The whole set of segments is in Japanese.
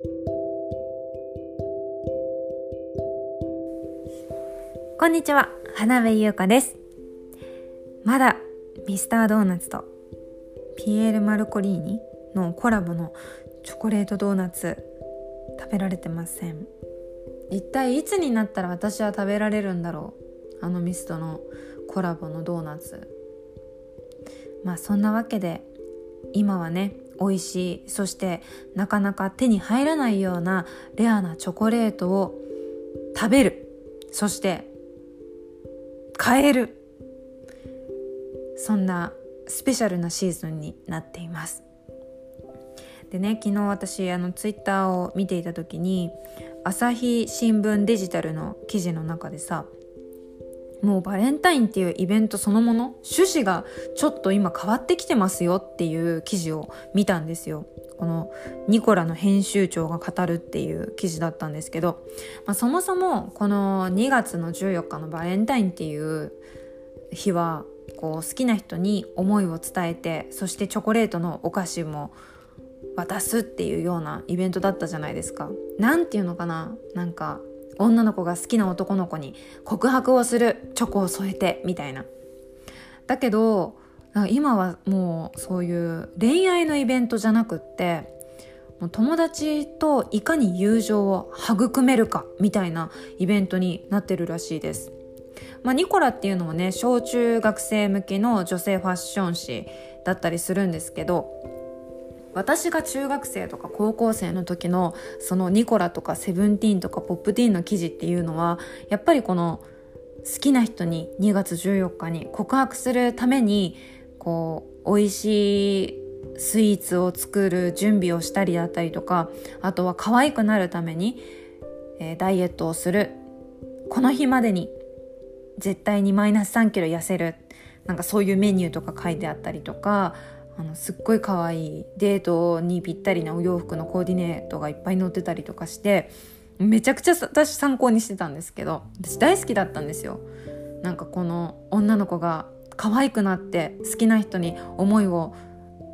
こんにちは花部優香です。まだミスタードーナツとピエール・マルコリーニのコラボのチョコレートドーナツ食べられてません。一体いつになったら私は食べられるんだろうあのミストのコラボのドーナツ。まあそんなわけで今はね美味しいそしてなかなか手に入らないようなレアなチョコレートを食べる。そして買える。そんなスペシャルなシーズンになっています。でね昨日私あのツイッターを見ていた時に朝日新聞デジタルの記事の中でさもうバレンタインっていうイベントそのもの趣旨がちょっと今変わってきてますよっていう記事を見たんですよこのニコラの編集長が語るっていう記事だったんですけど、まあ、そもそもこの2月の14日のバレンタインっていう日はこう好きな人に思いを伝えてそしてチョコレートのお菓子も渡すっていうようなイベントだったじゃないですか。なんていうのかな？なんか女の子が好きな男の子に告白をするチョコを添えてみたいな。だけど今はもうそういう恋愛のイベントじゃなくって友達といかに友情を育めるかみたいなイベントになってるらしいです。まあ、ニコラっていうのもね小中学生向けの女性ファッション誌だったりするんですけど私が中学生とか高校生の時のそのニコラとかセブンティーンとかポップティーンの記事っていうのはやっぱりこの好きな人に2月14日に告白するためにこう美味しいスイーツを作る準備をしたりだったりとかあとは可愛くなるために、えー、ダイエットをする。この日までに絶対にマイナス3キロ痩せる。なんかそういうメニューとか書いてあったりとかあのすっごい可愛いデートにぴったりなお洋服のコーディネートがいっぱい載ってたりとかしてめちゃくちゃ私参考にしてたんですけど私大好きだったんですよなんかこの女の子が可愛くなって好きな人に思いを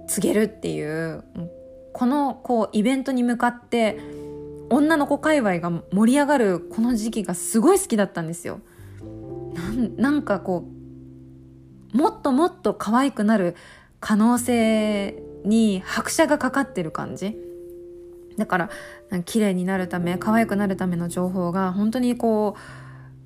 告げるっていうこのこうイベントに向かって女の子界隈が盛り上がるこの時期がすごい好きだったんですよ。なんかこうもっともっと可愛くなる可能性に拍車がかかってる感じ。だから綺麗になるため可愛くなるための情報が本当にこう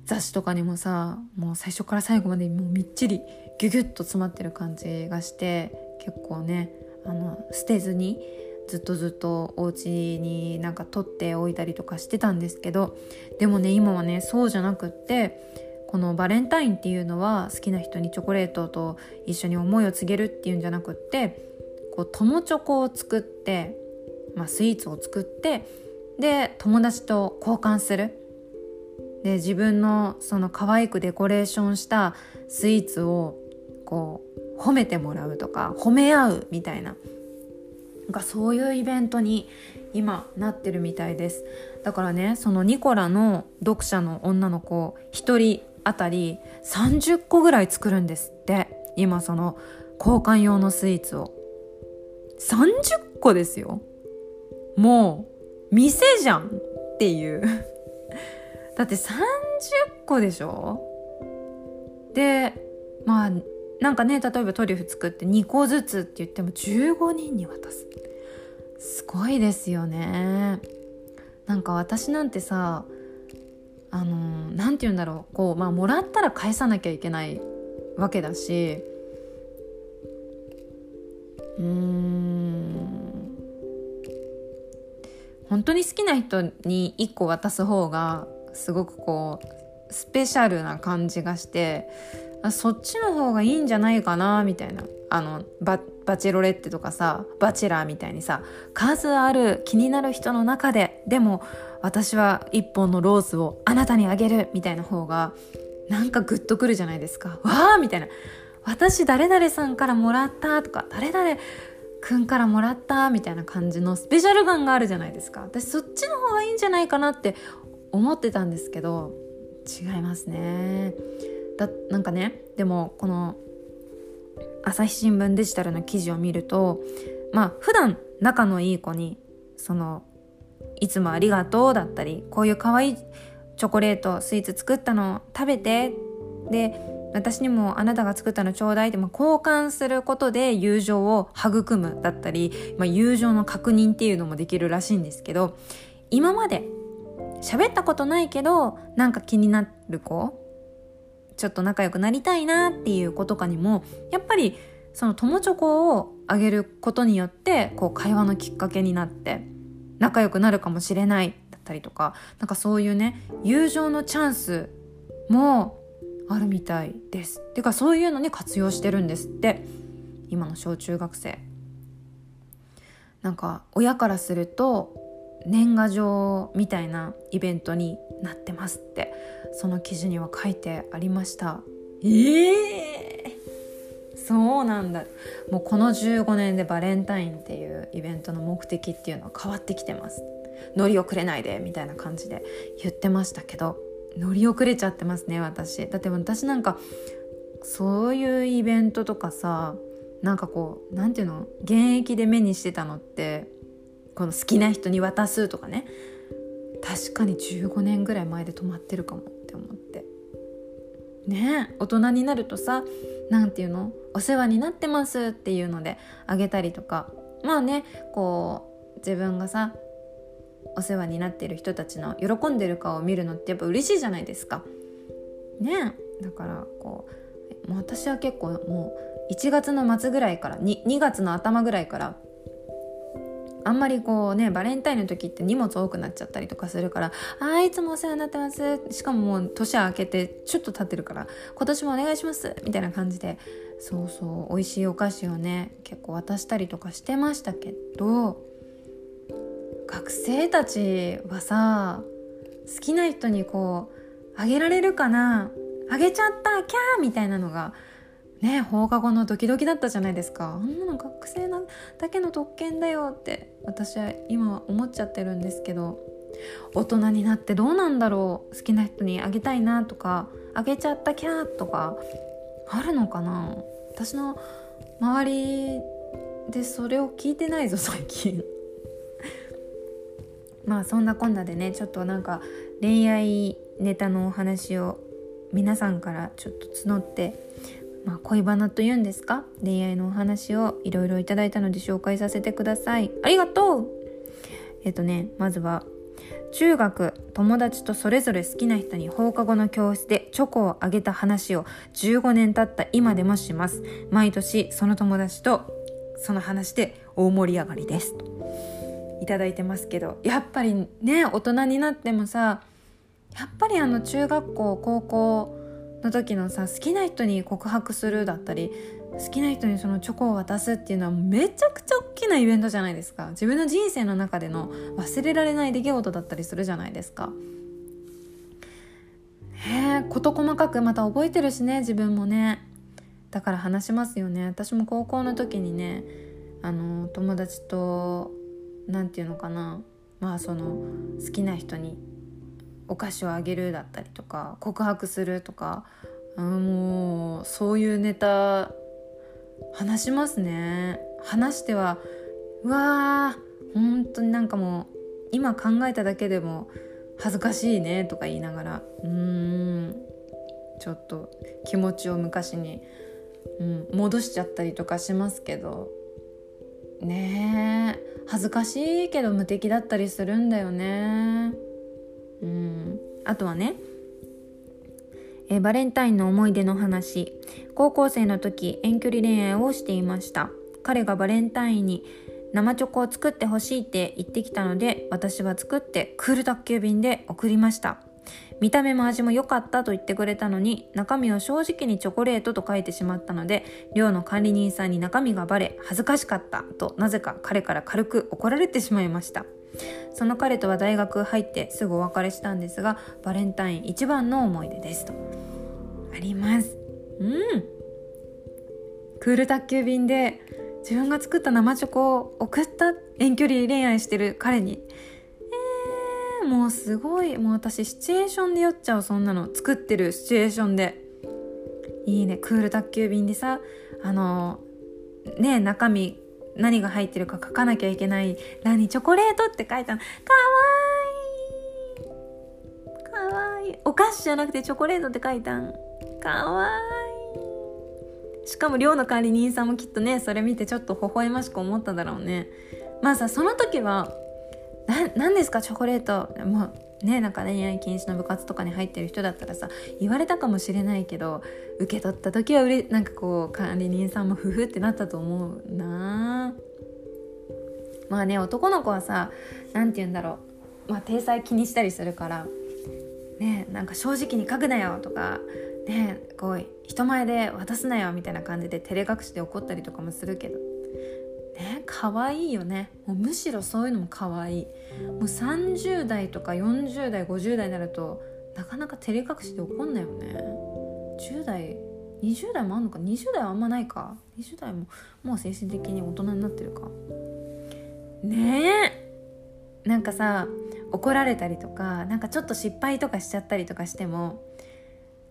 雑誌とかにもさもう最初から最後までもうみっちりギュギュッと詰まってる感じがして結構ねあの捨てずにずっとずっとお家になんか取っておいたりとかしてたんですけどでもね今はねそうじゃなくってこのバレンタインっていうのは好きな人にチョコレートと一緒に思いを告げるっていうんじゃなくってこう友チョコを作って、まあ、スイーツを作ってで友達と交換する。で自分のその可愛くデコレーションしたスイーツをこう褒めてもらうとか褒め合うみたいな。なんかそういうイベントに今なってるみたいです。だからねそのニコラの読者の女の子1人あたり30個ぐらい作るんですって。今その交換用のスイーツを。30個ですよ。もう店じゃんっていう。だって30個でしょ？でまあなんかね例えばトリュフ作って2個ずつって言っても15人に渡す。すごいですよね。なんか私なんてさあの何て言うんだろう。こうまあもらったら返さなきゃいけないわけだし。うーん。本当に好きな人に1個渡す方がすごくこうスペシャルな感じがしてそっちの方がいいんじゃないかなみたいな。あのババチェロレッテとかさバチェラーみたいにさ数ある気になる人の中ででも私は一本のローズをあなたにあげるみたいな方がなんかグッとくるじゃないですか。わあみたいな。私誰々さんからもらったとか誰々くんからもらったみたいな感じのスペシャル感があるじゃないですか。私そっちの方がいいんじゃないかなって思ってたんですけど違いますね。だなんかねでもこの朝日新聞デジタルの記事を見るとまあ普段仲のいい子にそのいつもありがとうだったりこういう可愛いチョコレートスイーツ作ったの食べてで私にもあなたが作ったのちょうだいって、交換することで友情を育むだったり、まあ、友情の確認っていうのもできるらしいんですけど今まで喋ったことないけどなんか気になる子ちょっと仲良くなりたいなっていう子とかにもやっぱりその友チョコをあげることによってこう会話のきっかけになって仲良くなるかもしれないだったりとかなんかそういうね友情のチャンスもあるみたいです。てかそういうのに活用してるんですって今の小中学生。なんか親からすると年賀状みたいなイベントになってますってその記事には書いてありましたええー、そうなんだ。もうこの15年でバレンタインっていうイベントの目的っていうのは変わってきてます。乗り遅れないでみたいな感じで言ってましたけど乗り遅れちゃってますね私。だって私なんかそういうイベントとかさなんかこう何て言うの？現役で目にしてたのってこの好きな人に渡すとかね。確かに15年ぐらい前で止まってるかもって思って。ね大人になるとさ何て言うの？お世話になってますっていうのであげたりとかまあねこう自分がさお世話になってる人たちの喜んでる顔を見るのってやっぱ嬉しいじゃないですか。ねだからこうもう私は結構もう1月の末ぐらいから 2, 2月の頭ぐらいからあんまりこうねバレンタインの時って荷物多くなっちゃったりとかするから「あいつもお世話になってます」しかももう年明けてちょっと経ってるから「今年もお願いします」みたいな感じでそうそう美味しいお菓子をね結構渡したりとかしてましたけど学生たちはさ好きな人にこうあげられるかなあげちゃったキャーみたいなのがね放課後のドキドキだったじゃないですか。あんなの学生なだけの特権だよって私は今思っちゃってるんですけど大人になってどうなんだろう好きな人にあげたいなとかあげちゃったキャーとかあるのかな。私の周りでそれを聞いてないぞ最近。まあそんなこんなでねちょっとなんか恋愛ネタのお話を皆さんからちょっと募ってまあ、恋バナというんですか？恋愛のお話をいろいろいただいたので紹介させてください。ありがとう！えっとねまずは中学友達とそれぞれ好きな人に放課後の教室でチョコをあげた話を15年経った今でもします。毎年その友達とその話で大盛り上がりです。いただいてますけどやっぱりね大人になってもさやっぱりあの中学校高校の時のさ好きな人に告白するだったり好きな人にそのチョコを渡すっていうのはめちゃくちゃ大きなイベントじゃないですか。自分の人生の中での忘れられない出来事だったりするじゃないですか。へえ事細かくまた覚えてるしね自分もね。だから話しますよね。私も高校の時にねあの友達と何て言うのかな。まあその好きな人にお菓子をあげるだったりとか告白するとかもうそういうネタ話しますね。話してはうわー本当になんかもう今考えただけでも恥ずかしいねとか言いながらうーんちょっと気持ちを昔に、うん、戻しちゃったりとかしますけどねえ恥ずかしいけど無敵だったりするんだよねうん。あとはねえバレンタインの思い出の話。高校生の時遠距離恋愛をしていました。彼がバレンタインに生チョコを作ってほしいって言ってきたので私は作ってクール宅急便で送りました。見た目も味も良かったと言ってくれたのに中身を正直にチョコレートと書いてしまったので寮の管理人さんに中身がバレ恥ずかしかったとなぜか彼から軽く怒られてしまいました。その彼とは大学入ってすぐお別れしたんですがバレンタイン一番の思い出ですと。あります。うん。クール宅急便で自分が作った生チョコを送った遠距離恋愛してる彼にえー、もうすごいもう私シチュエーションで酔っちゃうそんなの作ってるシチュエーションで。いいねクール宅急便でさあのね中身何が入ってるか書かなきゃいけない。欄にチョコレートって書いたの。かわいい。かわいい。お菓子じゃなくてチョコレートって書いたん。かわいい。しかも寮の管理人さんもきっとねそれ見てちょっと微笑ましく思っただろうね。まあさその時は何ですか？チョコレート。もうねなんか恋愛禁止の部活とかに入ってる人だったらさ言われたかもしれないけど受け取った時はうれなんかこう管理人さんもふふってなったと思うな。まあね男の子はさ何て言うんだろう。まあ体裁気にしたりするからねなんか正直に書くなよとかねこう人前で渡すなよみたいな感じで照れ隠して怒ったりとかもするけど。ね可愛いよね。もうむしろそういうのも可愛い。もう30代とか40代50代になるとなかなか照れ隠しで怒んないよね。10代20代もあんのか。20代はあんまないか。20代ももう精神的に大人になってるか。ねえ。なんかさ怒られたりとかなんかちょっと失敗とかしちゃったりとかしても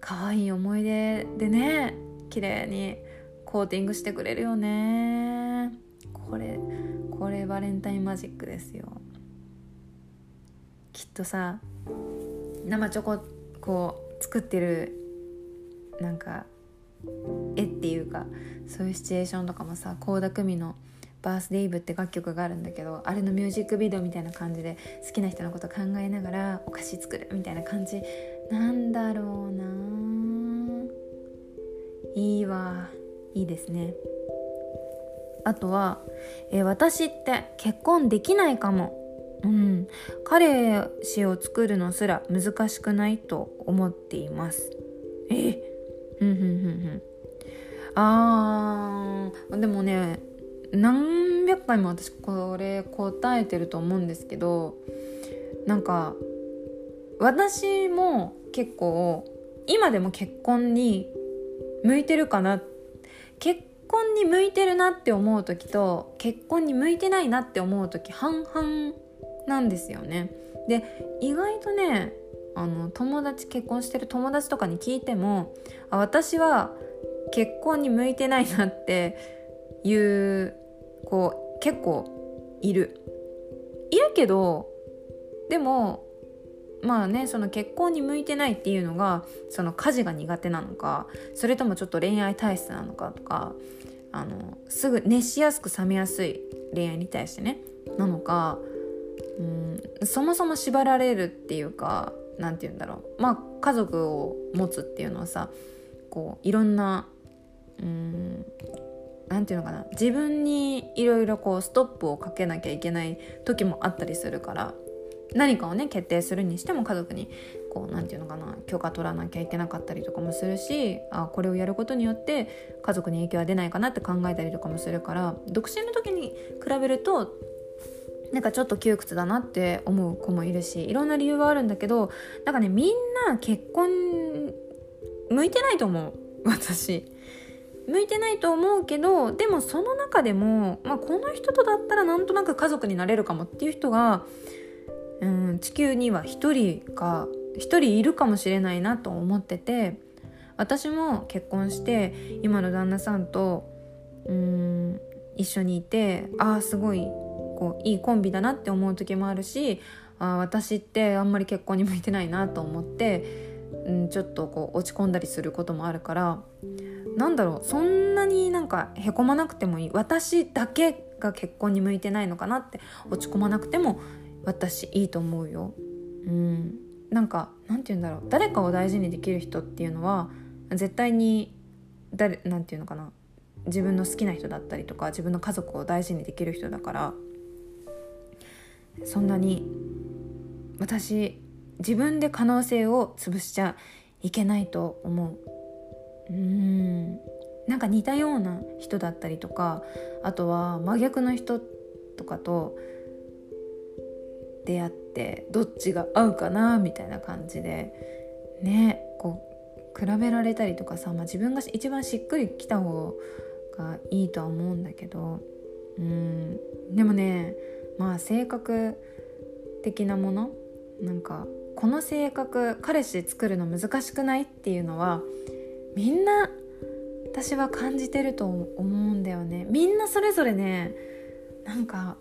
可愛い思い出でね綺麗にコーティングしてくれるよね。これこれバレンタインマジックですよ。きっとさ生チョコこう作ってるなんか絵っていうかそういうシチュエーションとかもさ倖田來未の「バースデイブ」って楽曲があるんだけどあれのミュージックビデオみたいな感じで好きな人のこと考えながらお菓子作るみたいな感じ。なんだろうないいわいいですね。あとは、えー、私って結婚できないかも。うん。彼氏を作るのすら難しくないと思っています。え？うんうんうんうん。あー。でもね何百回も私これ答えてると思うんですけどなんか私も結構今でも結婚に向いてるかな。結婚に向いてるなって思う時と結婚に向いてないなって思う時半々なんですよね。で意外とねあの友達結婚してる友達とかに聞いてもあ私は結婚に向いてないなっていうこう結構いる。いるけどでもまあねその結婚に向いてないっていうのがその家事が苦手なのかそれともちょっと恋愛体質なのかとかあのすぐ熱しやすく冷めやすい恋愛に対してねなのかうんそもそも縛られるっていうか何て言うんだろう。まあ家族を持つっていうのはさこういろんなうん何て言うのかな。自分にいろいろこうストップをかけなきゃいけない時もあったりするから何かをね決定するにしても家族にこう何て言うのかな許可取らなきゃいけなかったりとかもするしあこれをやることによって家族に影響は出ないかなって考えたりとかもするから独身の時に比べるとなんかちょっと窮屈だなって思う子もいるしいろんな理由はあるんだけどなんかねみんな結婚向いてないと思う私。向いてないと思うけどでもその中でも、まあ、この人とだったらなんとなく家族になれるかもっていう人がうん地球には1人か1人いるかもしれないなと思ってて私も結婚して今の旦那さんとうん一緒にいてああすごいこういいコンビだなって思う時もあるしあ私ってあんまり結婚に向いてないなと思って、うん、ちょっとこう落ち込んだりすることもあるからなんだろうそんなになんかへこまなくてもいい。私だけが結婚に向いてないのかなって落ち込まなくても私いいと思うよ。うん、なんかなんて言うんだろう。誰かを大事にできる人っていうのは絶対に誰なんて言うのかな。自分の好きな人だったりとか自分の家族を大事にできる人だから。そんなに私自分で可能性を潰しちゃいけないと思う。うん。なんか似たような人だったりとかあとは真逆の人とかと出会ってどっちが合うかなみたいな感じでねこう比べられたりとかさ、まあ、自分が一番しっくりきた方がいいとは思うんだけどうんでもねまあ性格的なものなんかこの性格彼氏作るの難しくないっていうのはみんな私は感じてると思うんだよね。みんなそれぞれねなんか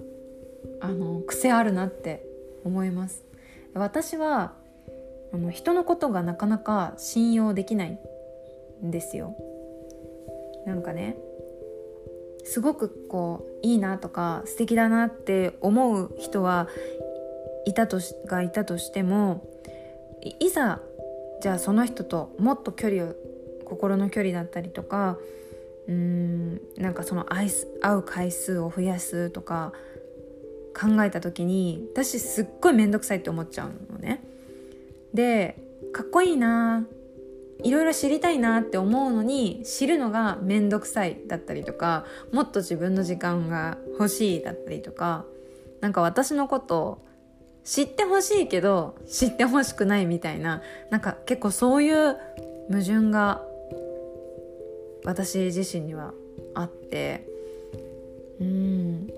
あの癖あるなって思います。私はあの人のことがなかなか信用できないんですよ。なんかねすごくこういいなとか素敵だなって思う人はいたとしがいたとしてもいざじゃあその人ともっと距離を心の距離だったりとかうーんなんかその会う回数を増やすとか考えた時に私すっごい面倒くさいって思っちゃうのね。でかっこいいないろいろ知りたいなって思うのに知るのが面倒くさいだったりとかもっと自分の時間が欲しいだったりとかなんか私のこと知ってほしいけど知ってほしくないみたいななんか結構そういう矛盾が私自身にはあってうん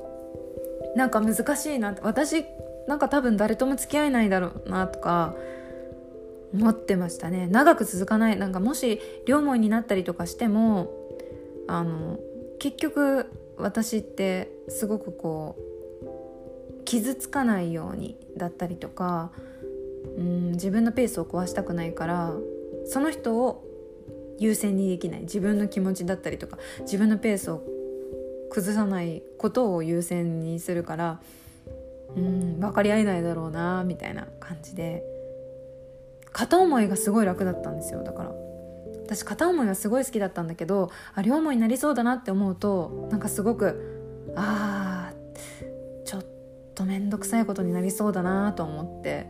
なんか難しいな私なんか多分誰とも付き合えないだろうなとか思ってましたね。長く続かないなんかもし両思いになったりとかしてもあの結局私ってすごくこう傷つかないようにだったりとかうん自分のペースを壊したくないからその人を優先にできない。自分の気持ちだったりとか自分のペースを崩さないことを優先にするからうん分かり合えないだろうなみたいな感じで。片思いがすごい楽だったんですよ。だから私片思いはすごい好きだったんだけどあ両思いになりそうだなって思うとなんかすごくあーちょっと面倒くさいことになりそうだなと思って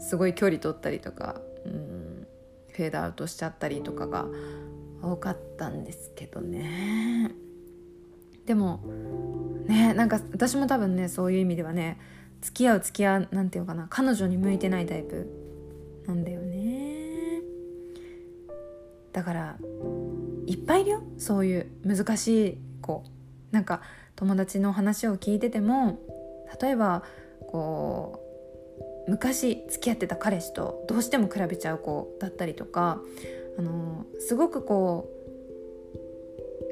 すごい距離取ったりとかうんフェードアウトしちゃったりとかが多かったんですけどね。でもねなんか私も多分ねそういう意味ではね付き合う付き合うなんていうかな彼女に向いてないタイプなんだよね。だからいっぱいいるよそういう難しい子。なんか友達の話を聞いてても例えばこう昔付き合ってた彼氏とどうしても比べちゃう子だったりとかあのすごくこう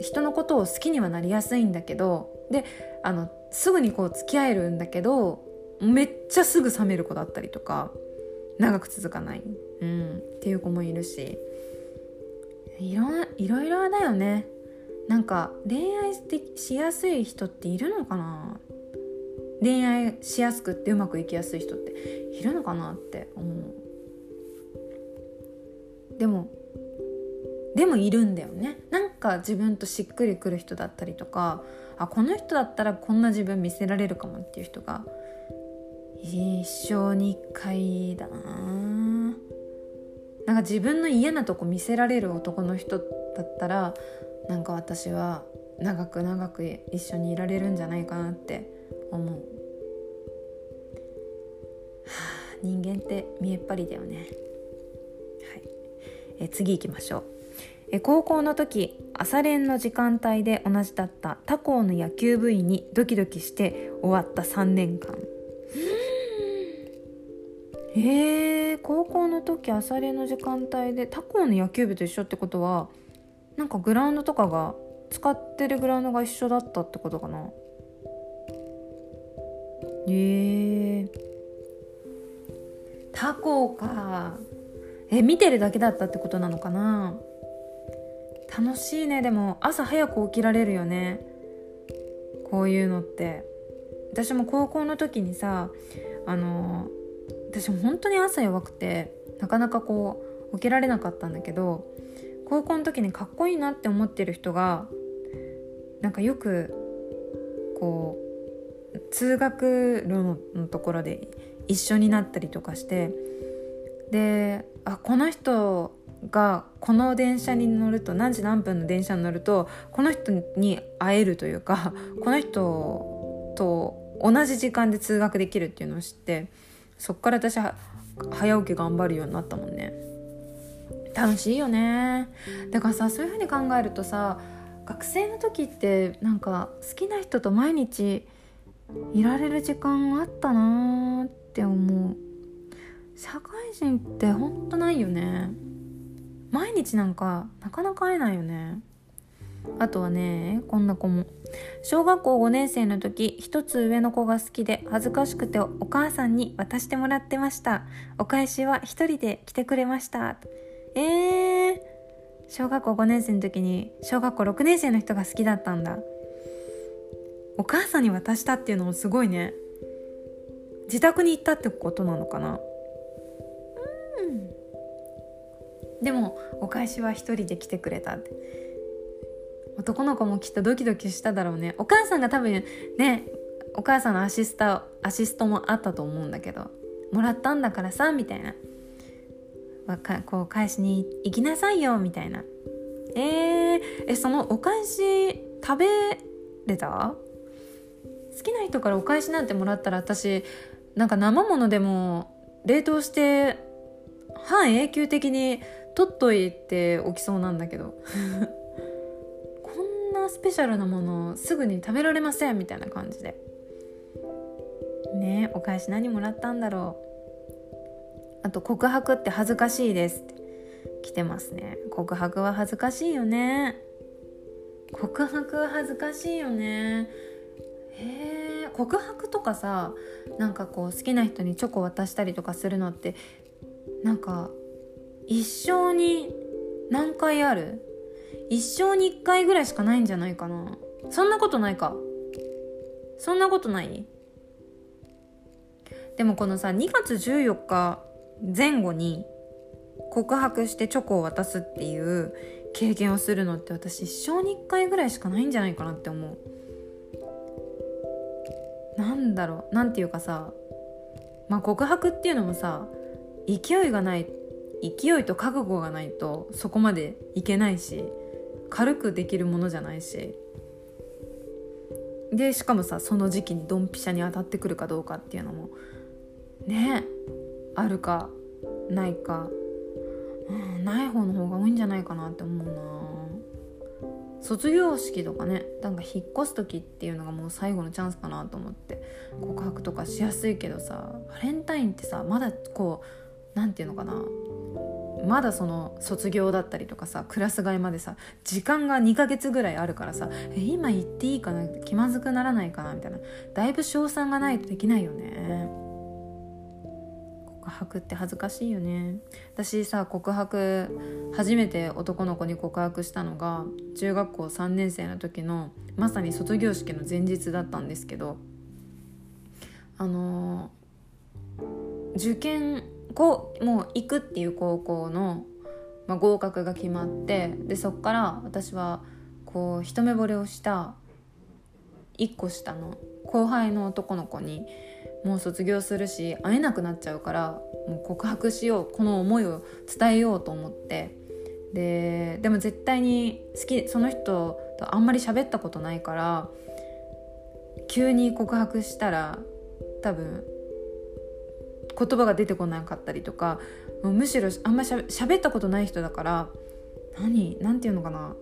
人のことを好きにはなりやすいんだけどであのすぐにこう付き合えるんだけどめっちゃすぐ冷める子だったりとか長く続かない、うん、っていう子もいるしいろいろいろだよね。なんか恋愛しやすい人っているのかな？恋愛しやすくってうまくいきやすい人っているのかなって思う。でもでもいるんだよね。なんか自分としっくりくる人だったりとかあこの人だったらこんな自分見せられるかもっていう人が一生に一回だな。なんか自分の嫌なとこ見せられる男の人だったらなんか私は長く長く一緒にいられるんじゃないかなって思う、はあ、人間って見えっ張りだよね。はい。え次行きましょう。高校の時朝練の時間帯で同じだった他校の野球部員にドキドキして終わった3年間。へえ高校の時朝練の時間帯で他校の野球部と一緒ってことはなんかグラウンドとかが使ってるグラウンドが一緒だったってことかな。へえ他校か。え見てるだけだったってことなのかな楽しいね。でも朝早く起きられるよね。こういうのって。私も高校の時にさあの私本当に朝弱くてなかなかこう起きられなかったんだけど高校の時にかっこいいなって思ってる人がなんかよくこう通学路のところで一緒になったりとかしてであこの人がこの電車に乗ると何時何分の電車に乗るとこの人に会えるというかこの人と同じ時間で通学できるっていうのを知ってそっから私は早起き頑張るようになったもんね。楽しいよね。だからさそういう風に考えるとさ学生の時ってなんか好きな人と毎日いられる時間あったなーって思う。社会人ってほんとないよね。毎日なんかなかなか会えないよね。あとはねこんな子も。小学校5年生の時一つ上の子が好きで恥ずかしくてお母さんに渡してもらってました。お返しは一人で来てくれました。えー、小学校5年生の時に小学校6年生の人が好きだったんだ。お母さんに渡したっていうのもすごいね。自宅に行ったってことなのかな。うん。でもお返しは一人で来てくれたって。男の子もきっとドキドキしただろうね。お母さんが多分ねお母さんのアシスタアシストもあったと思うんだけどもらったんだからさみたいな。こう返しに行きなさいよみたいな。えー、えそのお返し食べれた？好きな人からお返しなんてもらったら私なんか生ものでも冷凍して半永久的に取っといておきそうなんだけど。こんなスペシャルなものすぐに食べられませんみたいな感じで。ねお返し何もらったんだろう。あと告白って恥ずかしいですって。来てますね。告白は恥ずかしいよね。告白は恥ずかしいよね。へえ告白とかさなんかこう好きな人にチョコ渡したりとかするのってなんか一生に何回ある？一生に一回ぐらいしかないんじゃないかな。そんなことないか。そんなことない？でもこのさ2月14日前後に告白してチョコを渡すっていう経験をするのって私一生に一回ぐらいしかないんじゃないかなって思う。なんだろう？なんていうかさまあ告白っていうのもさ勢いがない勢いと覚悟がないとそこまでいけないし軽くできるものじゃないし。でしかもさその時期にドンピシャに当たってくるかどうかっていうのもねあるかないか、うん、ない方の方が多いんじゃないかなって思うな。卒業式とかねなんか引っ越す時っていうのがもう最後のチャンスかなと思って告白とかしやすいけどさバレンタインってさまだこう何て言うのかな。まだその卒業だったりとかさクラス替えまでさ時間が2ヶ月ぐらいあるからさえ今言っていいかな気まずくならないかなみたいな。だいぶ賞賛がないとできないよね。告白って恥ずかしいよね。私さ告白初めて男の子に告白したのが中学校3年生の時のまさに卒業式の前日だったんですけどあの受験こうもう行くっていう高校の、まあ、合格が決まってでそっから私はこう一目惚れをした1個下の後輩の男の子にもう卒業するし会えなくなっちゃうからもう告白しようこの思いを伝えようと思って。ででも絶対に好きその人とあんまり喋ったことないから急に告白したら多分言葉が出てこなかったりとかむしろあんまりしゃ喋ったことない人だから何何て言うのかな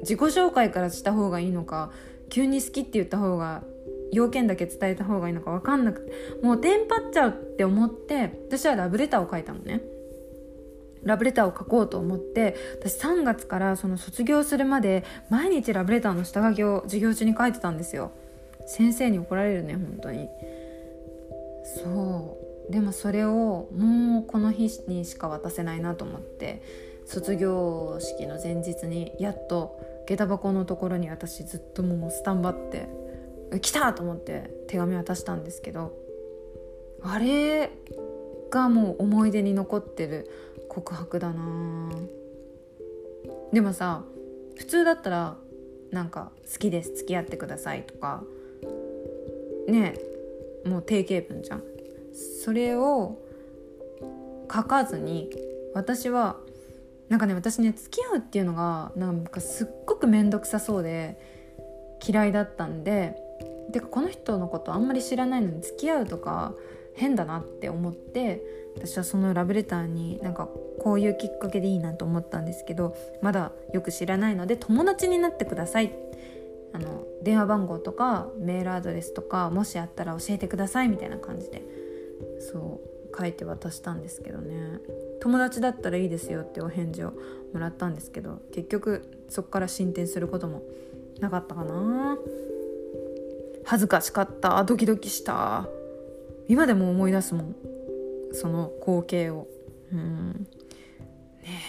自己紹介からした方がいいのか急に好きって言った方が要件だけ伝えた方がいいのか分かんなくてもうテンパっちゃうって思って私はラブレターを書いたのね。ラブレターを書こうと思って私3月からその卒業するまで毎日ラブレターの下書きを授業中に書いてたんですよ。先生に怒られるね本当に。そう。でもそれをもうこの日にしか渡せないなと思って卒業式の前日にやっと下駄箱のところに私ずっともうスタンバって来たと思って手紙渡したんですけどあれがもう思い出に残ってる告白だな。でもさ普通だったらなんか「好きです付き合ってください」とかねもう定型文じゃん。それを書かずに私はなんかね私ね付き合うっていうのがなんかすっごく面倒くさそうで嫌いだったんででこの人のことあんまり知らないのに付き合うとか変だなって思って私はそのラブレターになんかこういうきっかけでいいなと思ったんですけどまだよく知らないので友達になってください。あの電話番号とかメールアドレスとかもしあったら教えてくださいみたいな感じでそう書いて渡したんですけどね。友達だったらいいですよってお返事をもらったんですけど結局そこから進展することもなかったかな。恥ずかしかった。ドキドキした。今でも思い出すもん。その光景を。うん。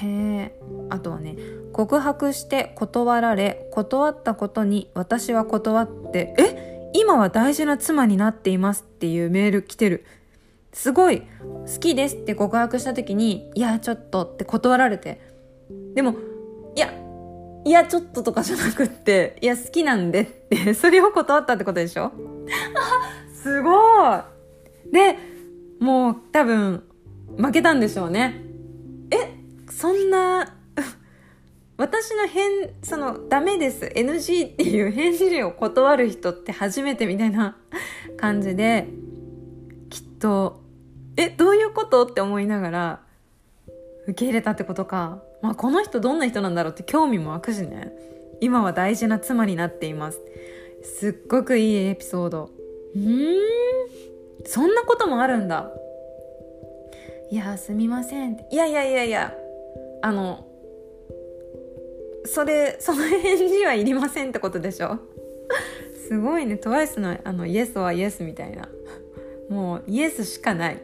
ねあとはね告白して断られ断ったことに私は断ってえ？今は大事な妻になっていますっていうメール来てる。すごい好きですって告白した時にいやちょっとって断られて。でもいやいやちょっととかじゃなくっていや好きなんでってそれを断ったってことでしょ？あ すごい。でもう多分負けたんでしょうね。えそんな 私の返そのダメです。NG っていう返事を断る人って初めてみたいな感じで。とえどういうことって思いながら受け入れたってことか、まあ、この人どんな人なんだろうって興味も湧くしね。今は大事な妻になっています。すっごくいいエピソード。うん。そんなこともあるんだ。いやすみませんいやいやいやいや。あのそれその返事はいりませんってことでしょ。すごいね。TWICE のあのイエスはイエスみたいな。もうイエスしかない。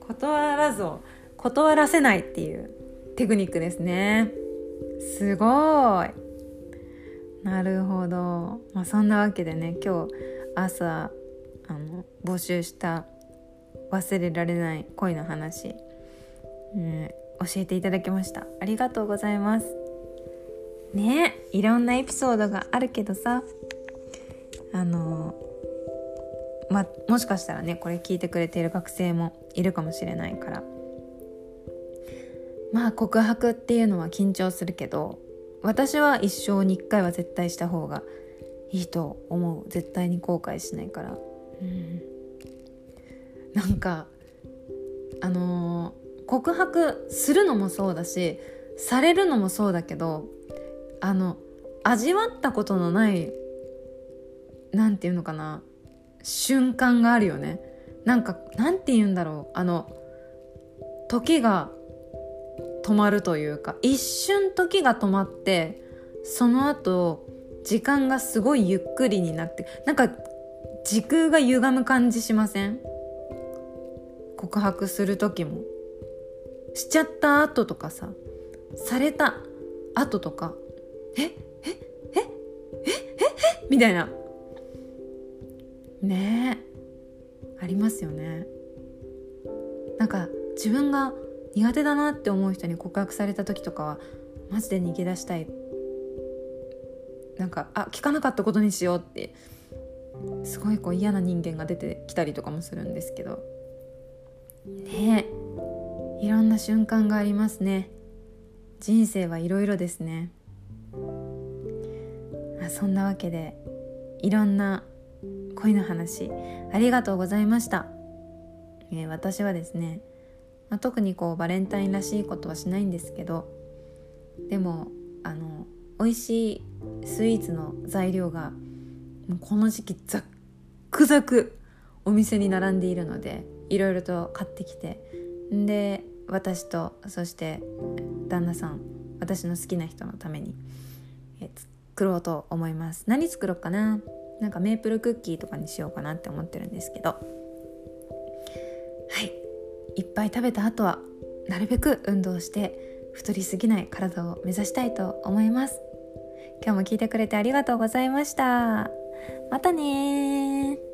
断らずを断らせないっていうテクニックですね。すごい。なるほど、まあ、そんなわけでね今日朝あの募集した忘れられない恋の話、うん、教えていただきました。ありがとうございます。ねいろんなエピソードがあるけどさあのまあもしかしたらねこれ聞いてくれている学生もいるかもしれないから。まあ告白っていうのは緊張するけど私は一生に一回は絶対した方がいいと思う。絶対に後悔しないから。うん。なんかあのー、告白するのもそうだしされるのもそうだけどあの味わったことのないなんていうのかな。瞬間があるよね。なんかなんて言うんだろう。あの時が止まるというか一瞬時が止まってその後時間がすごいゆっくりになってなんか時空が歪む感じしません？告白する時も。しちゃった後とかさされた後とかええええええみたいな。ねえ。ありますよね。なんか自分が苦手だなって思う人に告白された時とかはマジで逃げ出したい。なんかあ聞かなかったことにしようってすごいこう嫌な人間が出てきたりとかもするんですけど。ねえ。いろんな瞬間がありますね。人生はいろいろですね。あそんなわけでいろんな恋の話。ありがとうございました、えー、私はですね、まあ、特にこうバレンタインらしいことはしないんですけどでもあの美味しいスイーツの材料がもうこの時期ザックザクお店に並んでいるのでいろいろと買ってきてで私とそして旦那さん私の好きな人のために作ろうと思います。何作ろうかな？なんかメープルクッキーとかにしようかなって思ってるんですけど。はい。いっぱい食べた後はなるべく運動して太りすぎない体を目指したいと思います。今日も聞いてくれてありがとうございました。またね